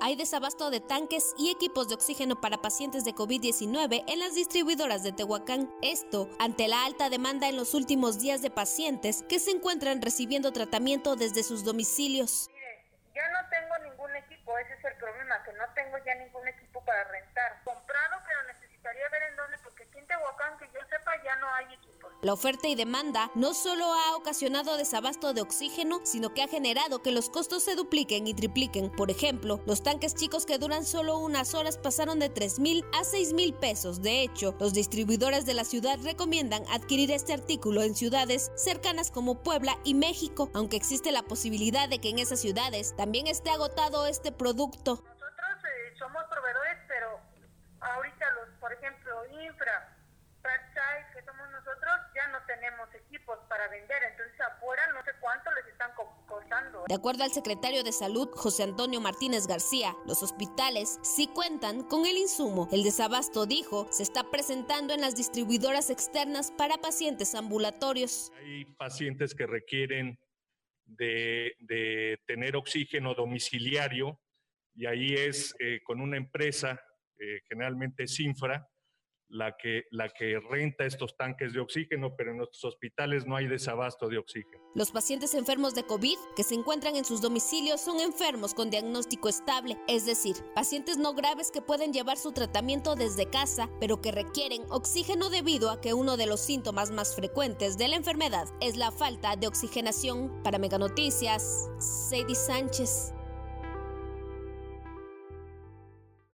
hay desabasto de tanques y equipos de oxígeno para pacientes de COVID-19 en las distribuidoras de Tehuacán. Esto ante la alta demanda en los últimos días de pacientes que se encuentran recibiendo tratamiento desde sus domicilios. La oferta y demanda no solo ha ocasionado desabasto de oxígeno, sino que ha generado que los costos se dupliquen y tripliquen. Por ejemplo, los tanques chicos que duran solo unas horas pasaron de 3 mil a 6 mil pesos. De hecho, los distribuidores de la ciudad recomiendan adquirir este artículo en ciudades cercanas como Puebla y México, aunque existe la posibilidad de que en esas ciudades también esté agotado este producto. Nosotros eh, somos proveedores, pero ahorita los, por ejemplo, Infra, Fairchild, que somos nosotros, ya no tenemos equipos para vender, entonces afuera no sé cuánto les están costando. De acuerdo al secretario de Salud, José Antonio Martínez García, los hospitales sí cuentan con el insumo. El desabasto, dijo, se está presentando en las distribuidoras externas para pacientes ambulatorios. Hay pacientes que requieren de, de tener oxígeno domiciliario y ahí es eh, con una empresa, eh, generalmente Sinfra, la que, la que renta estos tanques de oxígeno, pero en nuestros hospitales no hay desabasto de oxígeno. Los pacientes enfermos de COVID que se encuentran en sus domicilios son enfermos con diagnóstico estable, es decir, pacientes no graves que pueden llevar su tratamiento desde casa, pero que requieren oxígeno debido a que uno de los síntomas más frecuentes de la enfermedad es la falta de oxigenación. Para Mega Noticias, Sadie Sánchez.